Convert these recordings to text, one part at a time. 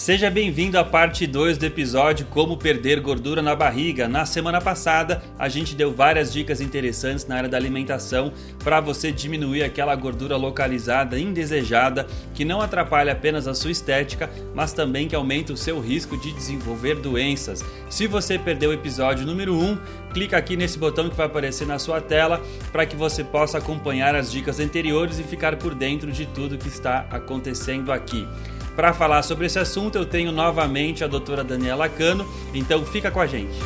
Seja bem-vindo à parte 2 do episódio Como Perder Gordura na Barriga. Na semana passada, a gente deu várias dicas interessantes na área da alimentação para você diminuir aquela gordura localizada indesejada que não atrapalha apenas a sua estética, mas também que aumenta o seu risco de desenvolver doenças. Se você perdeu o episódio número 1, clica aqui nesse botão que vai aparecer na sua tela para que você possa acompanhar as dicas anteriores e ficar por dentro de tudo que está acontecendo aqui. Para falar sobre esse assunto, eu tenho novamente a doutora Daniela Cano, então fica com a gente.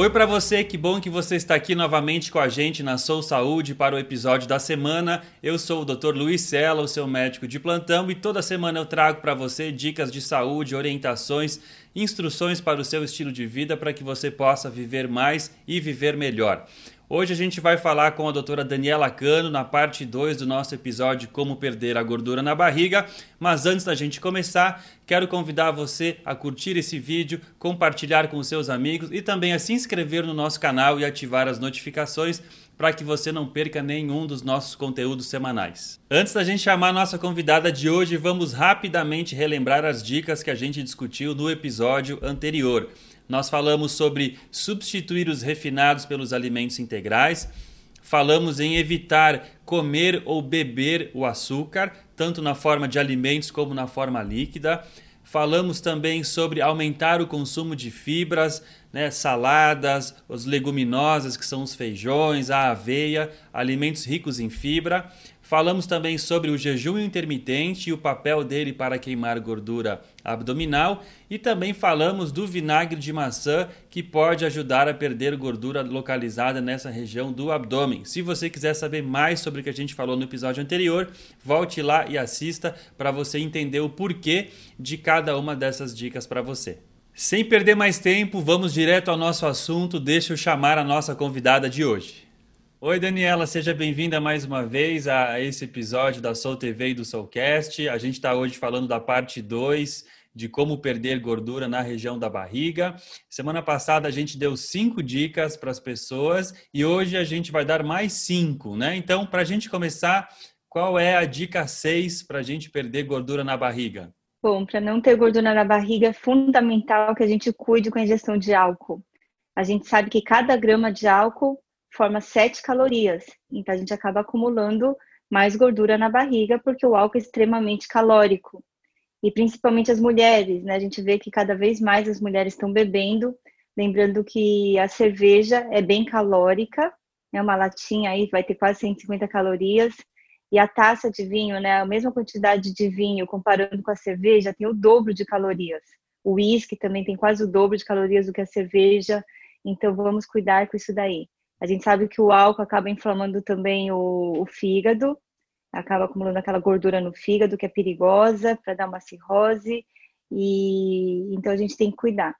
Oi para você, que bom que você está aqui novamente com a gente na Sou Saúde para o episódio da semana. Eu sou o Dr. Luiz Sela, o seu médico de plantão, e toda semana eu trago para você dicas de saúde, orientações, instruções para o seu estilo de vida para que você possa viver mais e viver melhor. Hoje a gente vai falar com a doutora Daniela Cano na parte 2 do nosso episódio Como Perder a Gordura na Barriga. Mas antes da gente começar, quero convidar você a curtir esse vídeo, compartilhar com seus amigos e também a se inscrever no nosso canal e ativar as notificações para que você não perca nenhum dos nossos conteúdos semanais. Antes da gente chamar a nossa convidada de hoje, vamos rapidamente relembrar as dicas que a gente discutiu no episódio anterior. Nós falamos sobre substituir os refinados pelos alimentos integrais. Falamos em evitar comer ou beber o açúcar, tanto na forma de alimentos como na forma líquida. Falamos também sobre aumentar o consumo de fibras, né, saladas, as leguminosas, que são os feijões, a aveia, alimentos ricos em fibra. Falamos também sobre o jejum intermitente e o papel dele para queimar gordura abdominal e também falamos do vinagre de maçã que pode ajudar a perder gordura localizada nessa região do abdômen. Se você quiser saber mais sobre o que a gente falou no episódio anterior, volte lá e assista para você entender o porquê de cada uma dessas dicas para você. Sem perder mais tempo, vamos direto ao nosso assunto. Deixa eu chamar a nossa convidada de hoje. Oi, Daniela, seja bem-vinda mais uma vez a esse episódio da Soul TV e do Soulcast. A gente está hoje falando da parte 2 de como perder gordura na região da barriga. Semana passada a gente deu cinco dicas para as pessoas e hoje a gente vai dar mais cinco, né? Então, para a gente começar, qual é a dica 6 para a gente perder gordura na barriga? Bom, para não ter gordura na barriga, é fundamental que a gente cuide com a ingestão de álcool. A gente sabe que cada grama de álcool forma 7 calorias. Então a gente acaba acumulando mais gordura na barriga porque o álcool é extremamente calórico. E principalmente as mulheres, né? A gente vê que cada vez mais as mulheres estão bebendo, lembrando que a cerveja é bem calórica, é uma latinha aí vai ter quase 150 calorias, e a taça de vinho, né, a mesma quantidade de vinho comparando com a cerveja, tem o dobro de calorias. O uísque também tem quase o dobro de calorias do que a cerveja, então vamos cuidar com isso daí. A gente sabe que o álcool acaba inflamando também o, o fígado, acaba acumulando aquela gordura no fígado que é perigosa para dar uma cirrose, e então a gente tem que cuidar.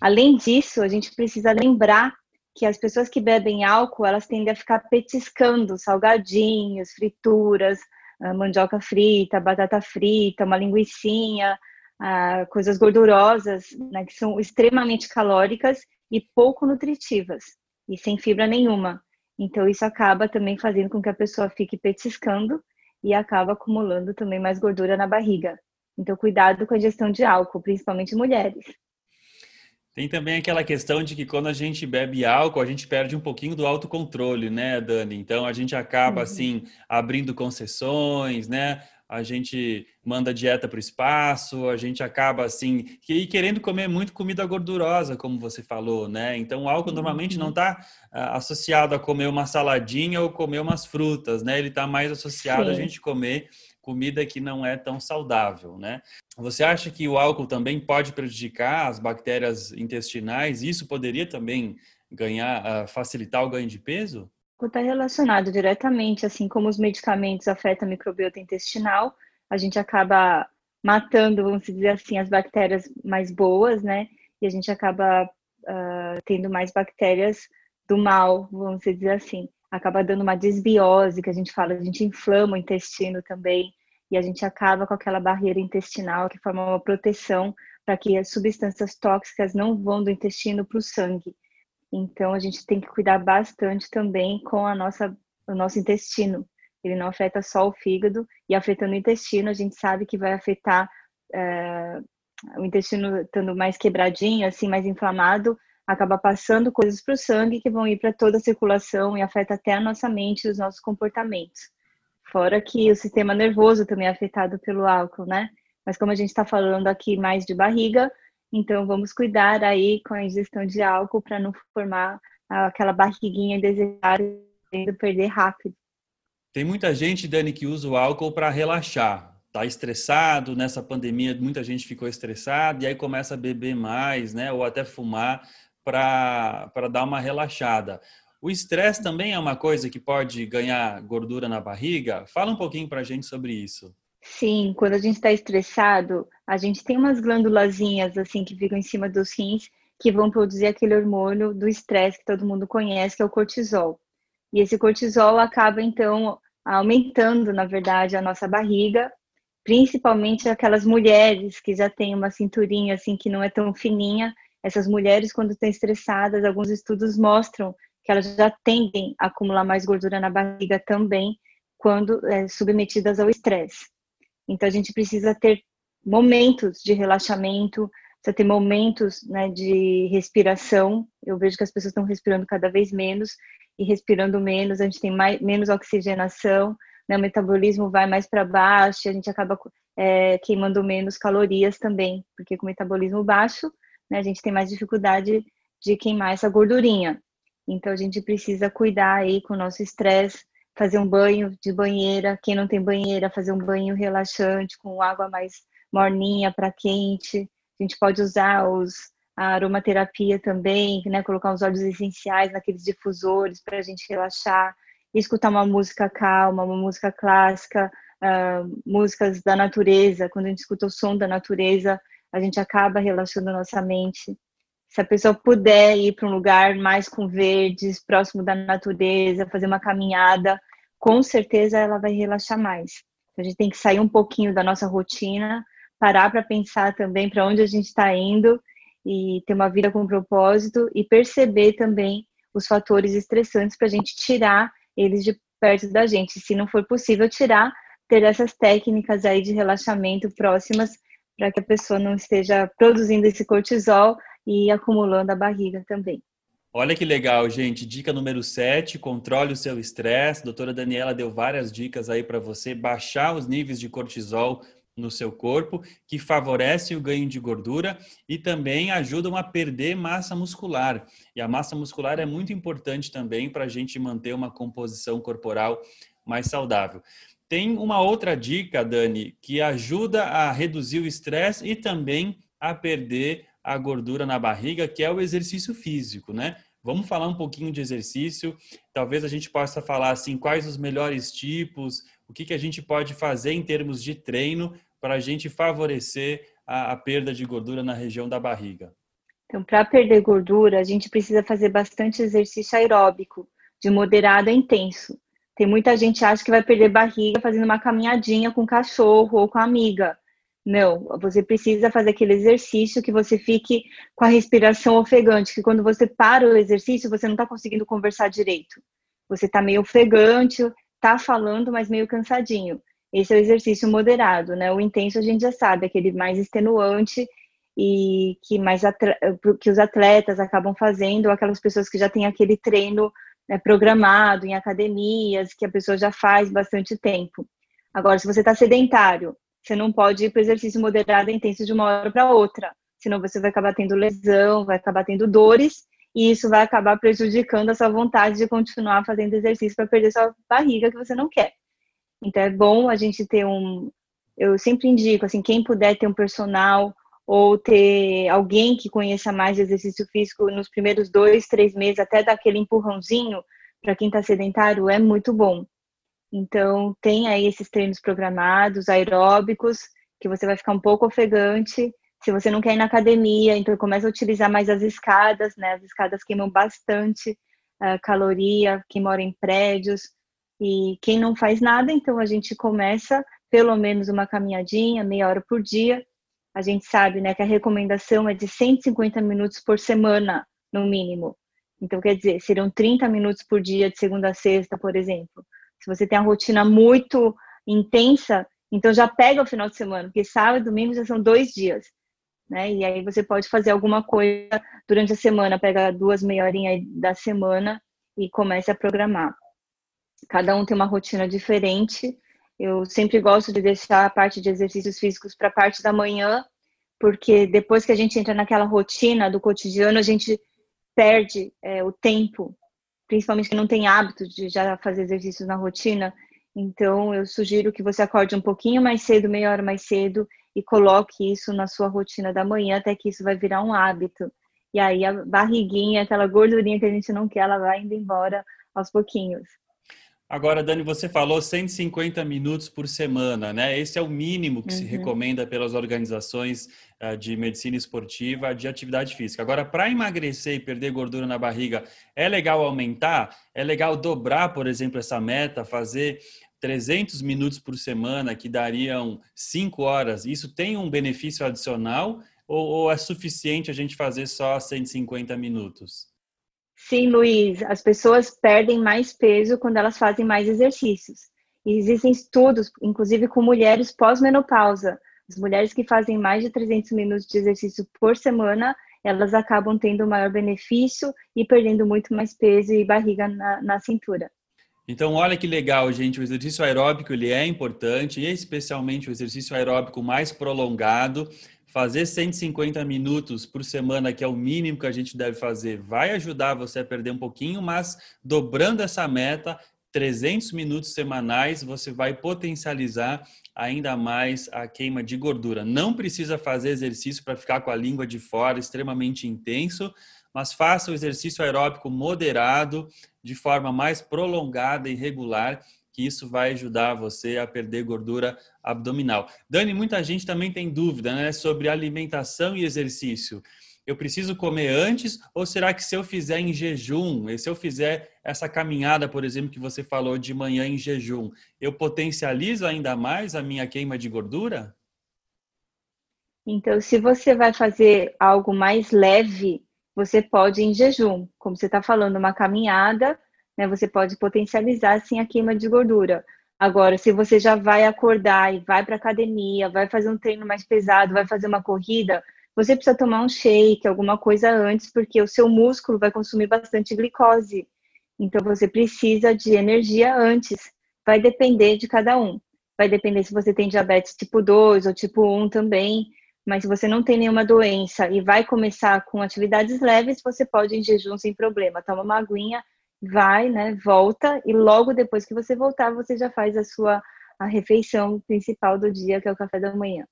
Além disso, a gente precisa lembrar que as pessoas que bebem álcool, elas tendem a ficar petiscando salgadinhos, frituras, ah, mandioca frita, batata frita, uma linguiçinha, ah, coisas gordurosas, né, que são extremamente calóricas e pouco nutritivas e sem fibra nenhuma. Então, isso acaba também fazendo com que a pessoa fique petiscando e acaba acumulando também mais gordura na barriga. Então, cuidado com a ingestão de álcool, principalmente mulheres. Tem também aquela questão de que quando a gente bebe álcool, a gente perde um pouquinho do autocontrole, né, Dani? Então a gente acaba uhum. assim abrindo concessões, né? A gente manda dieta para o espaço, a gente acaba assim, e querendo comer muito comida gordurosa, como você falou, né? Então o álcool normalmente não está uh, ah, associado a comer uma saladinha ou comer umas frutas, né? Ele está mais associado Sim. a gente comer comida que não é tão saudável, né? Você acha que o álcool também pode prejudicar as bactérias intestinais? Isso poderia também ganhar, uh, facilitar o ganho de peso? Está relacionado diretamente, assim como os medicamentos afetam a microbiota intestinal, a gente acaba matando, vamos dizer assim, as bactérias mais boas, né? E a gente acaba uh, tendo mais bactérias do mal, vamos dizer assim. Acaba dando uma desbiose, que a gente fala, a gente inflama o intestino também, e a gente acaba com aquela barreira intestinal que forma uma proteção para que as substâncias tóxicas não vão do intestino para o sangue. Então a gente tem que cuidar bastante também com a nossa o nosso intestino. Ele não afeta só o fígado e afetando o intestino a gente sabe que vai afetar é, o intestino estando mais quebradinho, assim, mais inflamado, acaba passando coisas para o sangue que vão ir para toda a circulação e afeta até a nossa mente e os nossos comportamentos. Fora que o sistema nervoso também é afetado pelo álcool, né? Mas como a gente está falando aqui mais de barriga, então vamos cuidar aí com a ingestão de álcool para não formar aquela barriguinha indesejável e perder rápido. Tem muita gente, Dani, que usa o álcool para relaxar tá estressado nessa pandemia, muita gente ficou estressada e aí começa a beber mais, né, ou até fumar para dar uma relaxada. O estresse também é uma coisa que pode ganhar gordura na barriga? Fala um pouquinho para a gente sobre isso. Sim, quando a gente está estressado, a gente tem umas glândulazinhas assim que ficam em cima dos rins que vão produzir aquele hormônio do estresse que todo mundo conhece, que é o cortisol. E esse cortisol acaba então aumentando, na verdade, a nossa barriga principalmente aquelas mulheres que já têm uma cinturinha assim que não é tão fininha. Essas mulheres, quando estão estressadas, alguns estudos mostram que elas já tendem a acumular mais gordura na barriga também quando é, submetidas ao estresse. Então a gente precisa ter momentos de relaxamento, precisa ter momentos né, de respiração. Eu vejo que as pessoas estão respirando cada vez menos e respirando menos, a gente tem mais, menos oxigenação né, o metabolismo vai mais para baixo, a gente acaba é, queimando menos calorias também, porque com o metabolismo baixo, né, a gente tem mais dificuldade de queimar essa gordurinha. Então a gente precisa cuidar aí com o nosso estresse, fazer um banho de banheira, quem não tem banheira, fazer um banho relaxante com água mais morninha para quente. A gente pode usar os a aromaterapia também, né, colocar os óleos essenciais naqueles difusores para a gente relaxar escutar uma música calma, uma música clássica, uh, músicas da natureza. Quando a gente escuta o som da natureza, a gente acaba relaxando nossa mente. Se a pessoa puder ir para um lugar mais com verdes, próximo da natureza, fazer uma caminhada, com certeza ela vai relaxar mais. A gente tem que sair um pouquinho da nossa rotina, parar para pensar também para onde a gente está indo e ter uma vida com propósito e perceber também os fatores estressantes para a gente tirar eles de perto da gente. Se não for possível tirar, ter essas técnicas aí de relaxamento próximas para que a pessoa não esteja produzindo esse cortisol e acumulando a barriga também. Olha que legal, gente. Dica número 7, controle o seu estresse. Doutora Daniela deu várias dicas aí para você baixar os níveis de cortisol no seu corpo, que favorecem o ganho de gordura e também ajudam a perder massa muscular. E a massa muscular é muito importante também para a gente manter uma composição corporal mais saudável. Tem uma outra dica, Dani, que ajuda a reduzir o estresse e também a perder a gordura na barriga, que é o exercício físico, né? Vamos falar um pouquinho de exercício. Talvez a gente possa falar assim quais os melhores tipos, o que, que a gente pode fazer em termos de treino para a gente favorecer a, a perda de gordura na região da barriga? Então, para perder gordura, a gente precisa fazer bastante exercício aeróbico, de moderado a intenso. Tem muita gente que acha que vai perder barriga fazendo uma caminhadinha com o cachorro ou com a amiga. Não, você precisa fazer aquele exercício que você fique com a respiração ofegante, que quando você para o exercício, você não está conseguindo conversar direito. Você está meio ofegante, está falando, mas meio cansadinho. Esse é o exercício moderado, né? O intenso a gente já sabe, aquele mais extenuante e que mais que os atletas acabam fazendo, aquelas pessoas que já têm aquele treino né, programado em academias, que a pessoa já faz bastante tempo. Agora, se você está sedentário, você não pode ir para o exercício moderado e intenso de uma hora para outra, senão você vai acabar tendo lesão, vai acabar tendo dores, e isso vai acabar prejudicando a sua vontade de continuar fazendo exercício para perder sua barriga que você não quer. Então é bom a gente ter um. Eu sempre indico, assim, quem puder ter um personal ou ter alguém que conheça mais de exercício físico nos primeiros dois, três meses, até dar aquele empurrãozinho para quem está sedentário, é muito bom. Então, tem aí esses treinos programados, aeróbicos, que você vai ficar um pouco ofegante. Se você não quer ir na academia, então começa a utilizar mais as escadas, né? As escadas queimam bastante uh, caloria, quem mora em prédios. E quem não faz nada, então a gente começa pelo menos uma caminhadinha, meia hora por dia. A gente sabe né, que a recomendação é de 150 minutos por semana, no mínimo. Então, quer dizer, seriam 30 minutos por dia, de segunda a sexta, por exemplo. Se você tem a rotina muito intensa, então já pega o final de semana, porque sábado e domingo já são dois dias. Né? E aí você pode fazer alguma coisa durante a semana, pega duas meia horinha da semana e comece a programar. Cada um tem uma rotina diferente. Eu sempre gosto de deixar a parte de exercícios físicos para a parte da manhã, porque depois que a gente entra naquela rotina do cotidiano, a gente perde é, o tempo, principalmente que não tem hábito de já fazer exercícios na rotina. Então, eu sugiro que você acorde um pouquinho mais cedo, meia hora mais cedo, e coloque isso na sua rotina da manhã, até que isso vai virar um hábito. E aí a barriguinha, aquela gordurinha que a gente não quer, ela vai indo embora aos pouquinhos. Agora, Dani, você falou 150 minutos por semana, né? Esse é o mínimo que uhum. se recomenda pelas organizações uh, de medicina esportiva de atividade física. Agora, para emagrecer e perder gordura na barriga, é legal aumentar? É legal dobrar, por exemplo, essa meta, fazer 300 minutos por semana, que dariam 5 horas. Isso tem um benefício adicional ou, ou é suficiente a gente fazer só 150 minutos? Sim, Luiz, as pessoas perdem mais peso quando elas fazem mais exercícios. E existem estudos, inclusive com mulheres pós-menopausa. As mulheres que fazem mais de 300 minutos de exercício por semana, elas acabam tendo maior benefício e perdendo muito mais peso e barriga na, na cintura. Então, olha que legal, gente. O exercício aeróbico ele é importante, e especialmente o exercício aeróbico mais prolongado. Fazer 150 minutos por semana, que é o mínimo que a gente deve fazer, vai ajudar você a perder um pouquinho, mas dobrando essa meta, 300 minutos semanais, você vai potencializar ainda mais a queima de gordura. Não precisa fazer exercício para ficar com a língua de fora extremamente intenso, mas faça o exercício aeróbico moderado, de forma mais prolongada e regular, que isso vai ajudar você a perder gordura abdominal. Dani, muita gente também tem dúvida né, sobre alimentação e exercício. Eu preciso comer antes ou será que se eu fizer em jejum, e se eu fizer essa caminhada, por exemplo, que você falou de manhã em jejum, eu potencializo ainda mais a minha queima de gordura? Então, se você vai fazer algo mais leve, você pode em jejum, como você está falando, uma caminhada né? Você pode potencializar assim a queima de gordura. Agora, se você já vai acordar e vai para academia, vai fazer um treino mais pesado, vai fazer uma corrida, você precisa tomar um shake, alguma coisa antes, porque o seu músculo vai consumir bastante glicose. Então você precisa de energia antes. Vai depender de cada um. Vai depender se você tem diabetes tipo 2 ou tipo 1 também. Mas se você não tem nenhuma doença e vai começar com atividades leves, você pode em jejum sem problema. Toma uma aguinha vai, né, volta e logo depois que você voltar, você já faz a sua a refeição principal do dia, que é o café da manhã.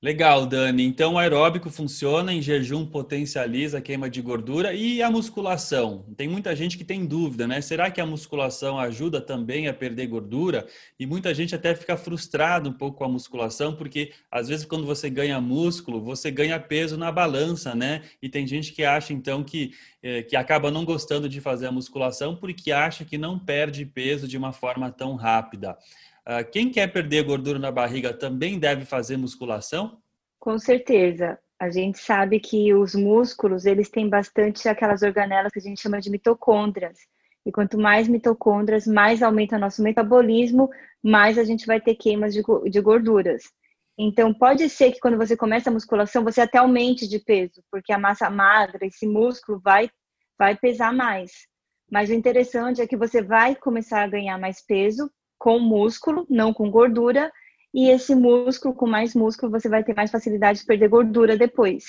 Legal, Dani. Então, o aeróbico funciona, em jejum potencializa a queima de gordura e a musculação. Tem muita gente que tem dúvida, né? Será que a musculação ajuda também a perder gordura? E muita gente até fica frustrado um pouco com a musculação, porque às vezes quando você ganha músculo, você ganha peso na balança, né? E tem gente que acha então que, eh, que acaba não gostando de fazer a musculação porque acha que não perde peso de uma forma tão rápida. Ah, quem quer perder gordura na barriga também deve fazer musculação? Com certeza. A gente sabe que os músculos, eles têm bastante aquelas organelas que a gente chama de mitocôndrias. E quanto mais mitocôndrias, mais aumenta nosso metabolismo, mais a gente vai ter queimas de, de gorduras. Então, pode ser que quando você começa a musculação, você até aumente de peso, porque a massa magra, esse músculo, vai, vai pesar mais. Mas o interessante é que você vai começar a ganhar mais peso com músculo, não com gordura, e esse músculo, com mais músculo, você vai ter mais facilidade de perder gordura depois.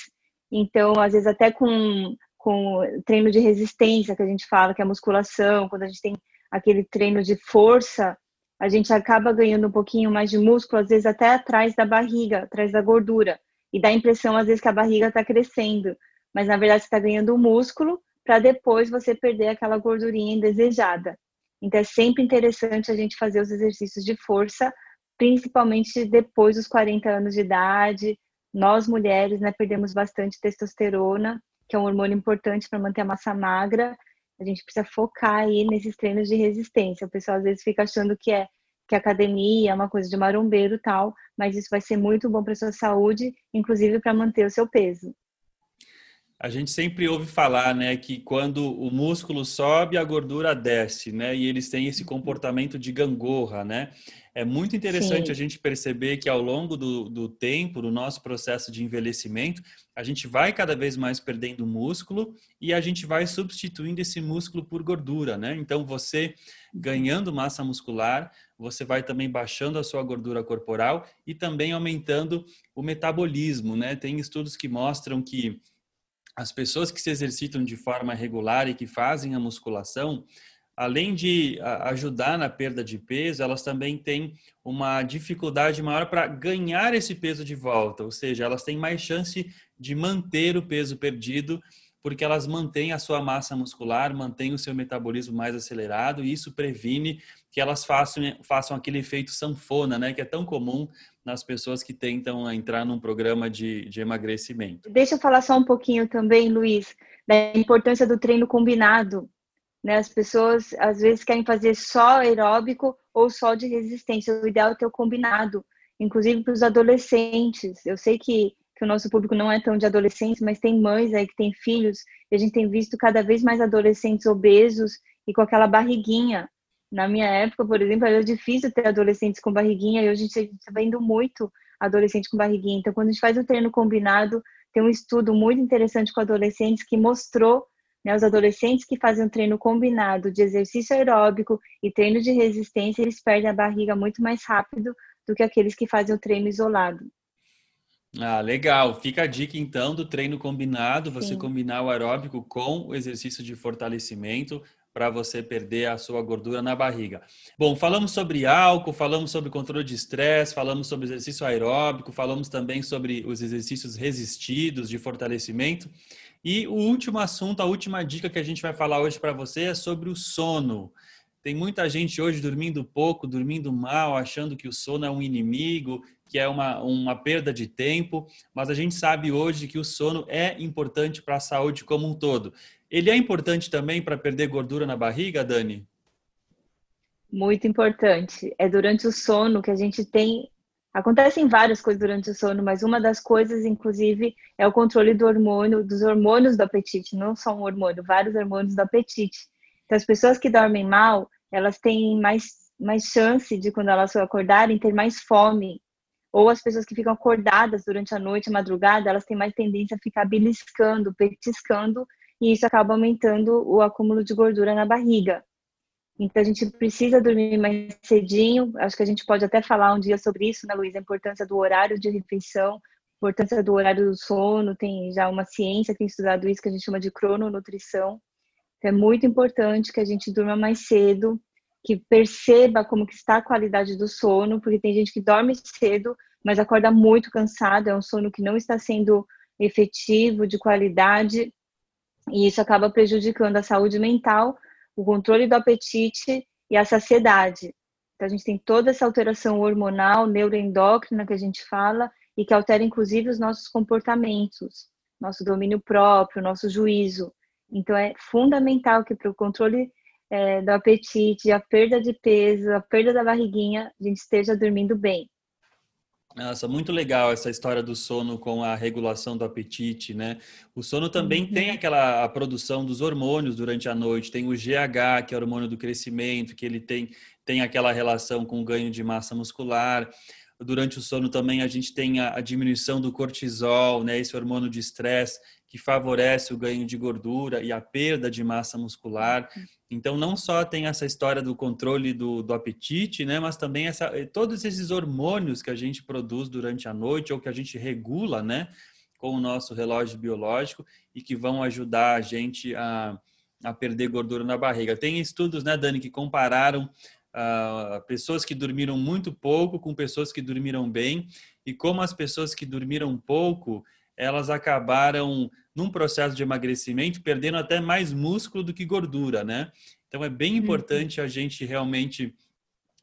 Então, às vezes, até com, com treino de resistência, que a gente fala, que é musculação, quando a gente tem aquele treino de força, a gente acaba ganhando um pouquinho mais de músculo, às vezes até atrás da barriga, atrás da gordura. E dá a impressão, às vezes, que a barriga está crescendo. Mas, na verdade, você está ganhando músculo para depois você perder aquela gordurinha indesejada. Então é sempre interessante a gente fazer os exercícios de força, principalmente depois dos 40 anos de idade. Nós mulheres, né, perdemos bastante testosterona, que é um hormônio importante para manter a massa magra. A gente precisa focar aí nesses treinos de resistência. O pessoal às vezes fica achando que é que academia é uma coisa de marombeiro tal, mas isso vai ser muito bom para sua saúde, inclusive para manter o seu peso. A gente sempre ouve falar, né, que quando o músculo sobe, a gordura desce, né? E eles têm esse comportamento de gangorra, né? É muito interessante Sim. a gente perceber que ao longo do, do tempo, do nosso processo de envelhecimento, a gente vai cada vez mais perdendo músculo e a gente vai substituindo esse músculo por gordura, né? Então, você ganhando massa muscular, você vai também baixando a sua gordura corporal e também aumentando o metabolismo, né? Tem estudos que mostram que as pessoas que se exercitam de forma regular e que fazem a musculação, além de ajudar na perda de peso, elas também têm uma dificuldade maior para ganhar esse peso de volta, ou seja, elas têm mais chance de manter o peso perdido, porque elas mantêm a sua massa muscular, mantêm o seu metabolismo mais acelerado, e isso previne que elas façam, façam aquele efeito sanfona, né, que é tão comum nas pessoas que tentam entrar num programa de, de emagrecimento. Deixa eu falar só um pouquinho também, Luiz, da importância do treino combinado. Né? As pessoas às vezes querem fazer só aeróbico ou só de resistência. O ideal é ter o combinado, inclusive para os adolescentes. Eu sei que, que o nosso público não é tão de adolescentes, mas tem mães aí que têm filhos e a gente tem visto cada vez mais adolescentes obesos e com aquela barriguinha. Na minha época, por exemplo, era difícil ter adolescentes com barriguinha e hoje a gente está vendo muito adolescente com barriguinha. Então, quando a gente faz o treino combinado, tem um estudo muito interessante com adolescentes que mostrou né, os adolescentes que fazem um treino combinado de exercício aeróbico e treino de resistência, eles perdem a barriga muito mais rápido do que aqueles que fazem o treino isolado. Ah, legal. Fica a dica então do treino combinado, você Sim. combinar o aeróbico com o exercício de fortalecimento para você perder a sua gordura na barriga. Bom, falamos sobre álcool, falamos sobre controle de estresse, falamos sobre exercício aeróbico, falamos também sobre os exercícios resistidos de fortalecimento. E o último assunto, a última dica que a gente vai falar hoje para você é sobre o sono. Tem muita gente hoje dormindo pouco, dormindo mal, achando que o sono é um inimigo, que é uma, uma perda de tempo, mas a gente sabe hoje que o sono é importante para a saúde como um todo. Ele é importante também para perder gordura na barriga, Dani? Muito importante. É durante o sono que a gente tem. Acontecem várias coisas durante o sono, mas uma das coisas, inclusive, é o controle do hormônio, dos hormônios do apetite, não só um hormônio, vários hormônios do apetite. Então, as pessoas que dormem mal, elas têm mais, mais chance de, quando elas acordarem, ter mais fome. Ou as pessoas que ficam acordadas durante a noite, a madrugada, elas têm mais tendência a ficar beliscando, petiscando e isso acaba aumentando o acúmulo de gordura na barriga. Então a gente precisa dormir mais cedinho. Acho que a gente pode até falar um dia sobre isso, né, Luiz? A importância do horário de refeição, importância do horário do sono. Tem já uma ciência que tem estudado isso que a gente chama de crononutrição. Então, é muito importante que a gente durma mais cedo, que perceba como que está a qualidade do sono, porque tem gente que dorme cedo, mas acorda muito cansado, é um sono que não está sendo efetivo, de qualidade, e isso acaba prejudicando a saúde mental, o controle do apetite e a saciedade. Então, a gente tem toda essa alteração hormonal, neuroendócrina que a gente fala, e que altera inclusive os nossos comportamentos, nosso domínio próprio, nosso juízo. Então, é fundamental que para o controle é, do apetite, a perda de peso, a perda da barriguinha, a gente esteja dormindo bem. Nossa, muito legal essa história do sono com a regulação do apetite, né? O sono também uhum. tem aquela a produção dos hormônios durante a noite, tem o GH, que é o hormônio do crescimento, que ele tem, tem aquela relação com o ganho de massa muscular. Durante o sono também a gente tem a, a diminuição do cortisol, né? Esse hormônio de estresse que favorece o ganho de gordura e a perda de massa muscular. Então, não só tem essa história do controle do, do apetite, né, mas também essa, eh, todos esses hormônios que a gente produz durante a noite ou que a gente regula, né, com o nosso relógio biológico e que vão ajudar a gente a, a perder gordura na barriga. Tem estudos, né, Dani, que compararam uh, pessoas que dormiram muito pouco com pessoas que dormiram bem e como as pessoas que dormiram pouco elas acabaram num processo de emagrecimento perdendo até mais músculo do que gordura, né? Então é bem uhum. importante a gente realmente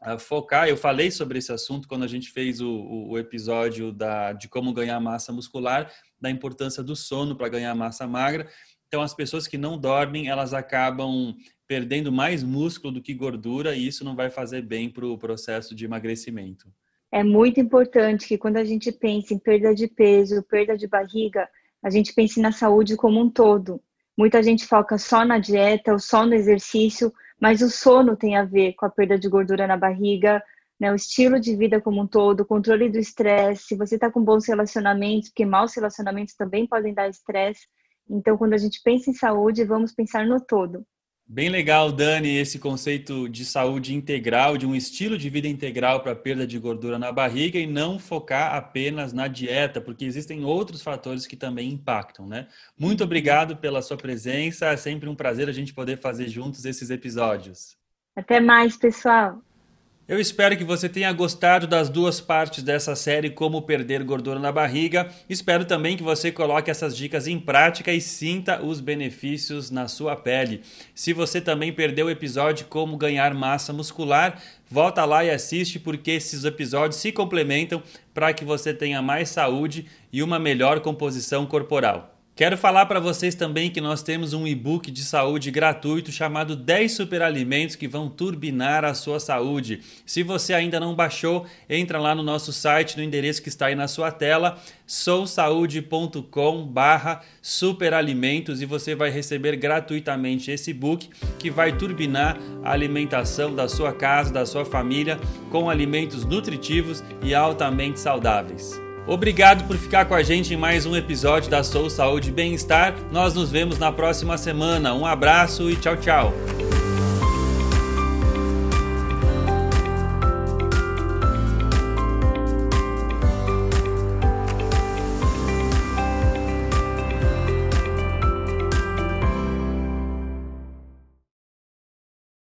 uh, focar. Eu falei sobre esse assunto quando a gente fez o, o, episódio da, de como ganhar massa muscular, da importância do sono para ganhar massa magra. Então as pessoas que não dormem, elas acabam perdendo mais músculo do que gordura e isso não vai fazer bem para o processo de emagrecimento. É muito importante que quando a gente pensa em perda de peso, perda de barriga, a gente pense na saúde como um todo. Muita gente foca só na dieta ou só no exercício, mas o sono tem a ver com a perda de gordura na barriga, né, o estilo de vida como um todo, o controle do estresse, se você está com bons relacionamentos, porque maus relacionamentos também podem dar estresse. Então, quando a gente pensa em saúde, vamos pensar no todo. Bem legal, Dani, esse conceito de saúde integral, de um estilo de vida integral para perda de gordura na barriga e não focar apenas na dieta, porque existem outros fatores que também impactam, né? Muito obrigado pela sua presença, é sempre um prazer a gente poder fazer juntos esses episódios. Até mais, pessoal. Eu espero que você tenha gostado das duas partes dessa série Como Perder Gordura na Barriga. Espero também que você coloque essas dicas em prática e sinta os benefícios na sua pele. Se você também perdeu o episódio Como Ganhar Massa Muscular, volta lá e assiste porque esses episódios se complementam para que você tenha mais saúde e uma melhor composição corporal. Quero falar para vocês também que nós temos um e-book de saúde gratuito chamado 10 superalimentos que vão turbinar a sua saúde. Se você ainda não baixou, entra lá no nosso site no endereço que está aí na sua tela, sousaude.com/superalimentos e você vai receber gratuitamente esse e-book que vai turbinar a alimentação da sua casa, da sua família com alimentos nutritivos e altamente saudáveis. Obrigado por ficar com a gente em mais um episódio da Sou Saúde e Bem-Estar. Nós nos vemos na próxima semana. Um abraço e tchau, tchau.